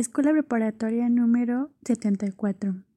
Escuela Preparatoria número Setenta y Cuatro.